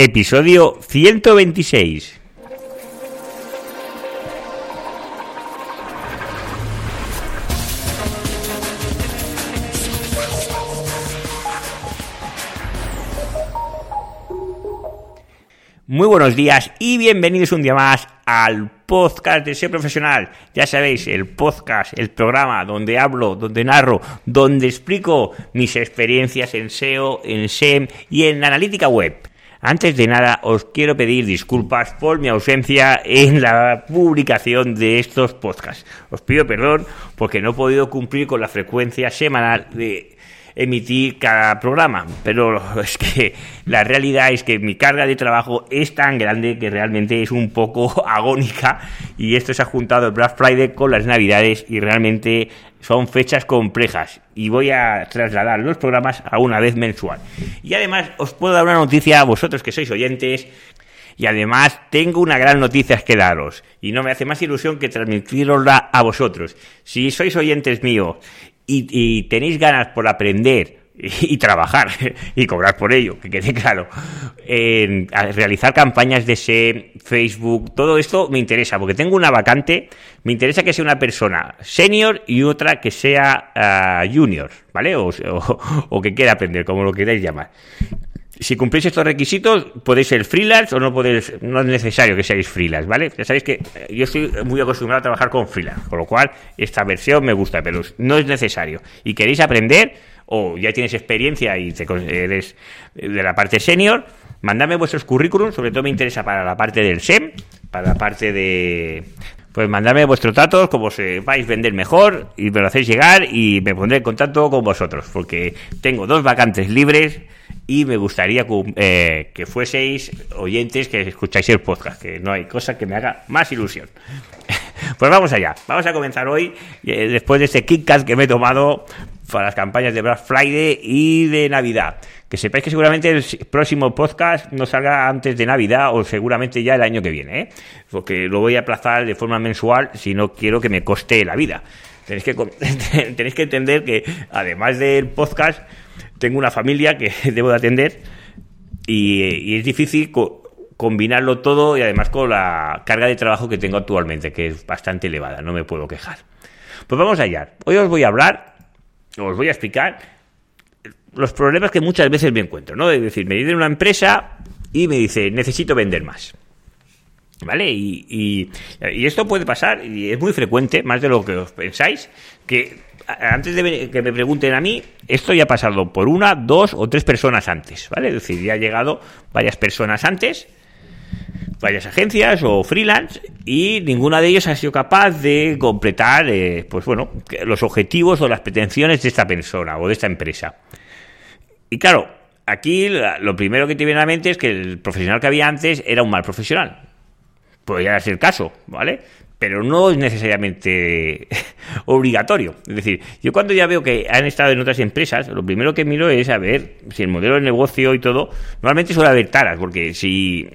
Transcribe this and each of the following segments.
episodio 126. Muy buenos días y bienvenidos un día más al podcast de Ser Profesional. Ya sabéis, el podcast, el programa donde hablo, donde narro, donde explico mis experiencias en SEO, en SEM y en analítica web. Antes de nada, os quiero pedir disculpas por mi ausencia en la publicación de estos podcasts. Os pido perdón porque no he podido cumplir con la frecuencia semanal de emitir cada programa. Pero es que la realidad es que mi carga de trabajo es tan grande que realmente es un poco agónica y esto se ha juntado el Black Friday con las Navidades y realmente son fechas complejas y voy a trasladar los programas a una vez mensual. Y además os puedo dar una noticia a vosotros que sois oyentes y además tengo una gran noticia que daros y no me hace más ilusión que transmitirosla a vosotros. Si sois oyentes míos y, tenéis ganas por aprender y, trabajar y cobrar por ello, que quede claro, en realizar campañas de SEM, Facebook, todo esto me interesa, porque tengo una vacante, me interesa que sea una persona senior y otra que sea ah, junior, ¿vale? O, o, que quiera aprender, como lo queráis llamar si cumplís estos requisitos, podéis ser freelance o no podéis, no es necesario que seáis freelance, ¿vale? Ya sabéis que eh, yo estoy muy acostumbrado a trabajar con freelance, con lo cual esta versión me gusta, pero no es necesario. Y queréis aprender, o ya tienes experiencia y te, eres de la parte senior, mandadme vuestros currículums, sobre todo me interesa para la parte del SEM, para la parte de, pues mandadme vuestros datos, como se vais a vender mejor, y me lo hacéis llegar y me pondré en contacto con vosotros, porque tengo dos vacantes libres y me gustaría eh, que fueseis oyentes que escucháis el podcast, que no hay cosa que me haga más ilusión. pues vamos allá, vamos a comenzar hoy, eh, después de este KitKat que me he tomado para las campañas de Black Friday y de Navidad. Que sepáis que seguramente el próximo podcast no salga antes de Navidad o seguramente ya el año que viene, ¿eh? porque lo voy a aplazar de forma mensual si no quiero que me coste la vida. Tenéis que, tenéis que entender que además del podcast tengo una familia que debo de atender y, es difícil combinarlo todo y además con la carga de trabajo que tengo actualmente, que es bastante elevada, no me puedo quejar. Pues vamos allá. Hoy os voy a hablar, os voy a explicar los problemas que muchas veces me encuentro, ¿no? Es decir, me viene una empresa y me dice, necesito vender más. ¿Vale? Y, y, esto puede pasar, y es muy frecuente, más de lo que os pensáis, que antes de que me pregunten a mí, esto ya ha pasado por una, dos o tres personas antes, ¿vale? Es decir, ya ha llegado varias personas antes, varias agencias o freelance, y ninguna de ellas ha sido capaz de completar, eh, pues bueno, los objetivos o las pretensiones de esta persona o de esta empresa. Y claro, aquí lo primero que te viene a la mente es que el profesional que había antes era un mal profesional. Podría ser el caso, ¿vale? pero no es necesariamente obligatorio. Es decir, yo cuando ya veo que han estado en otras empresas, lo primero que miro es a ver si el modelo de negocio y todo, normalmente suele haber taras, porque si...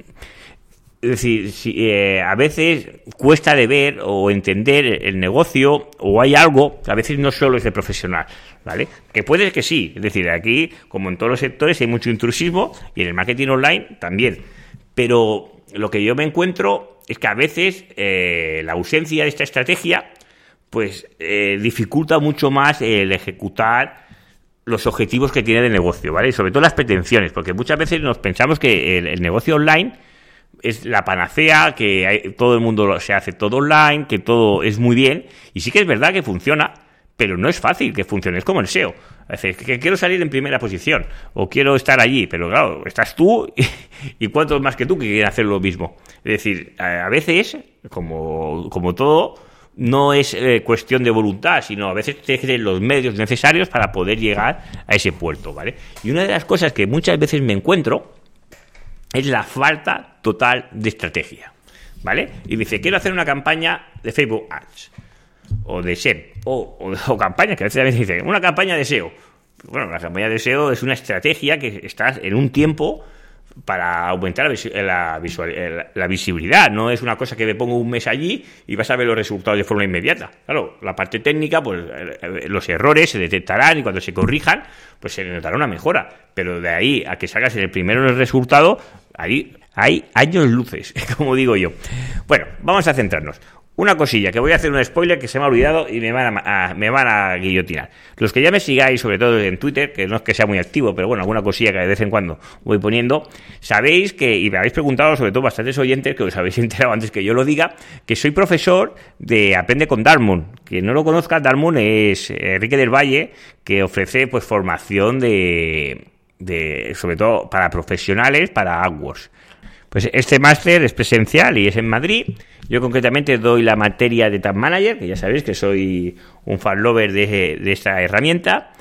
Es decir, si, eh, a veces cuesta de ver o entender el negocio o hay algo a veces no solo es de profesional, ¿vale? Que puede que sí, es decir, aquí, como en todos los sectores, hay mucho intrusismo y en el marketing online también. Pero lo que yo me encuentro es que a veces eh, la ausencia de esta estrategia pues eh, dificulta mucho más el ejecutar los objetivos que tiene de negocio, ¿vale? Y sobre todo las pretensiones, porque muchas veces nos pensamos que el, negocio online es la panacea, que todo el mundo se hace todo online, que todo es muy bien, y sí que es verdad que funciona, pero no es fácil que funcione, es como el SEO. Es decir, que quiero salir en primera posición o quiero estar allí, pero claro, estás tú y, cuántos más que tú que quieren hacer lo mismo. Es decir, a, veces, como, como todo, no es eh, cuestión de voluntad, sino a veces tienes los medios necesarios para poder llegar a ese puerto, ¿vale? Y una de las cosas que muchas veces me encuentro es la falta total de estrategia, ¿vale? Y dice, quiero hacer una campaña de Facebook Ads o de SEM o, o, campañas, que a veces dice una campaña de SEO. Bueno, la campaña de SEO es una estrategia que estás en un tiempo para aumentar la, la, visibilidad. No es una cosa que me pongo un mes allí y vas a ver los resultados de forma inmediata. Claro, la parte técnica, pues eh, los errores se detectarán y cuando se corrijan, pues se notará una mejora. Pero de ahí a que salgas el primero el resultado, ahí hay años luces, como digo yo. Bueno, vamos a centrarnos. Una cosilla, que voy a hacer un spoiler que se me ha olvidado y me van a, me van a guillotinar. Los que ya me sigáis, sobre todo en Twitter, que no es que sea muy activo, pero bueno, alguna cosilla que de vez en cuando voy poniendo, sabéis que, y me habéis preguntado, sobre todo bastantes oyentes, que os habéis enterado antes que yo lo diga, que soy profesor de Aprende con Darmon. Que no lo conozca, Darmon es Enrique del Valle, que ofrece pues formación de, de sobre todo para profesionales, para AdWords. Pues este máster es presencial y es en Madrid. Yo concretamente doy la materia de Tag Manager, que ya sabéis que soy un fan lover de, esta herramienta.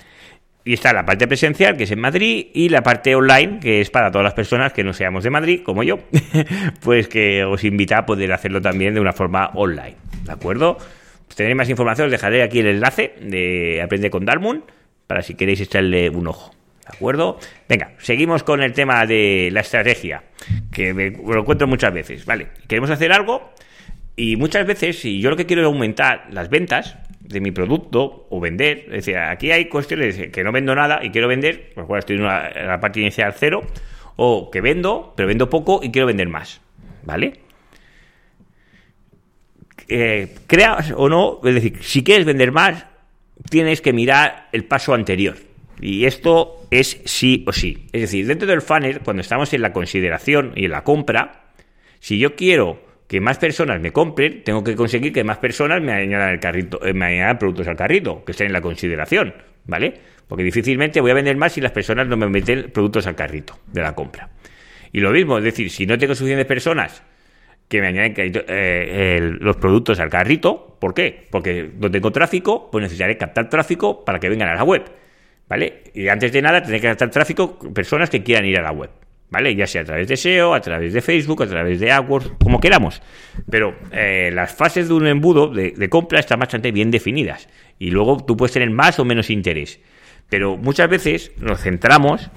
Y está la parte presencial, que es en Madrid, y la parte online, que es para todas las personas que no seamos de Madrid, como yo, pues que os invita a poder hacerlo también de una forma online. ¿De acuerdo? Pues tenéis más información, os dejaré aquí el enlace de Aprende con Darmun, para si queréis echarle un ojo. ¿De acuerdo? Venga, seguimos con el tema de la estrategia, que me, lo encuentro muchas veces. Vale, queremos hacer algo y muchas veces, si yo lo que quiero es aumentar las ventas de mi producto o vender, es decir, aquí hay cuestiones que no vendo nada y quiero vender, por lo cual estoy en, la parte inicial cero, o que vendo, pero vendo poco y quiero vender más. ¿Vale? Eh, creas o no, es decir, si quieres vender más, tienes que mirar el paso anterior. Y esto es sí o sí. Es decir, dentro del funnel, cuando estamos en la consideración y en la compra, si yo quiero que más personas me compren, tengo que conseguir que más personas me añadan, el carrito, eh, me añadan productos al carrito, que estén en la consideración, ¿vale? Porque difícilmente voy a vender más si las personas no me meten productos al carrito de la compra. Y lo mismo, es decir, si no tengo suficientes personas que me añaden eh, los productos al carrito, ¿por qué? Porque no tengo tráfico, pues necesitaré captar tráfico para que vengan a la web. ¿Vale? Y antes de nada, tener que gastar tráfico personas que quieran ir a la web, ¿vale? Ya sea a través de SEO, a través de Facebook, a través de AdWords, como queramos. Pero eh, las fases de un embudo de, compra están bastante bien definidas. Y luego tú puedes tener más o menos interés. Pero muchas veces nos centramos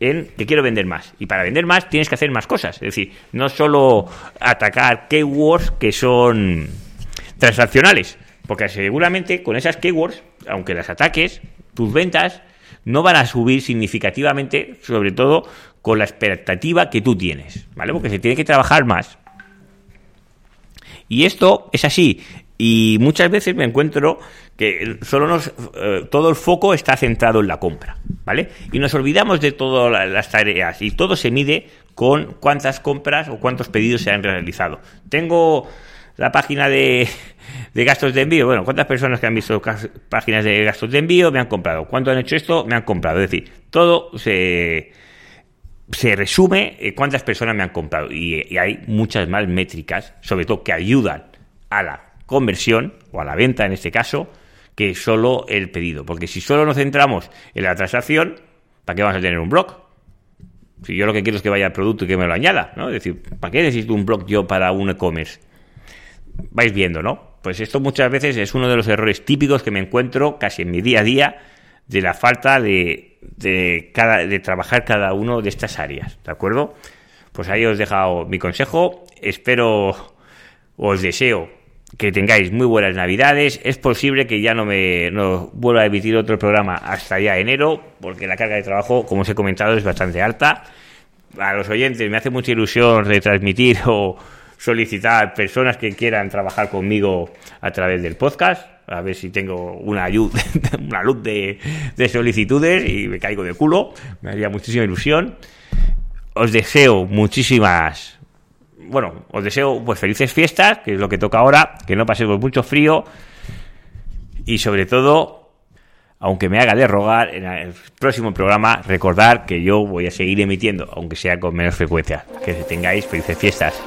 en que quiero vender más. Y para vender más tienes que hacer más cosas. Es decir, no solo atacar keywords que son transaccionales. Porque seguramente con esas keywords, aunque las ataques, tus ventas no van a subir significativamente, sobre todo con la expectativa que tú tienes, ¿vale? Porque se tiene que trabajar más. Y esto es así. Y muchas veces me encuentro que solo nos, eh, todo el foco está centrado en la compra, ¿vale? Y nos olvidamos de todas las tareas y todo se mide con cuántas compras o cuántos pedidos se han realizado. Tengo la página de, de gastos de envío. Bueno, ¿cuántas personas que han visto páginas de gastos de envío me han comprado? ¿Cuánto han hecho esto? Me han comprado. Es decir, todo se, se resume en cuántas personas me han comprado. Y, hay muchas más métricas, sobre todo que ayudan a la conversión o a la venta en este caso, que solo el pedido. Porque si solo nos centramos en la transacción, ¿para qué vamos a tener un blog? Si yo lo que quiero es que vaya al producto y que me lo añada, ¿no? Es decir, ¿para qué necesito un blog yo para un e-commerce? Vais viendo, ¿no? Pues esto muchas veces es uno de los errores típicos que me encuentro casi en mi día a día de la falta de, de, cada, de trabajar cada uno de estas áreas, ¿de acuerdo? Pues ahí os he dejado mi consejo, espero, os deseo que tengáis muy buenas navidades, es posible que ya no me no vuelva a emitir otro programa hasta ya enero, porque la carga de trabajo, como os he comentado, es bastante alta. A los oyentes me hace mucha ilusión retransmitir o solicitar personas que quieran trabajar conmigo a través del podcast. A ver si tengo una, ayuda, una luz de, solicitudes y me caigo de culo. Me haría muchísima ilusión. Os deseo muchísimas bueno, os deseo pues felices fiestas, que es lo que toca ahora, que no pasemos mucho frío y sobre todo, aunque me haga de rogar, en el próximo programa recordar que yo voy a seguir emitiendo, aunque sea con menos frecuencia. Que tengáis felices fiestas.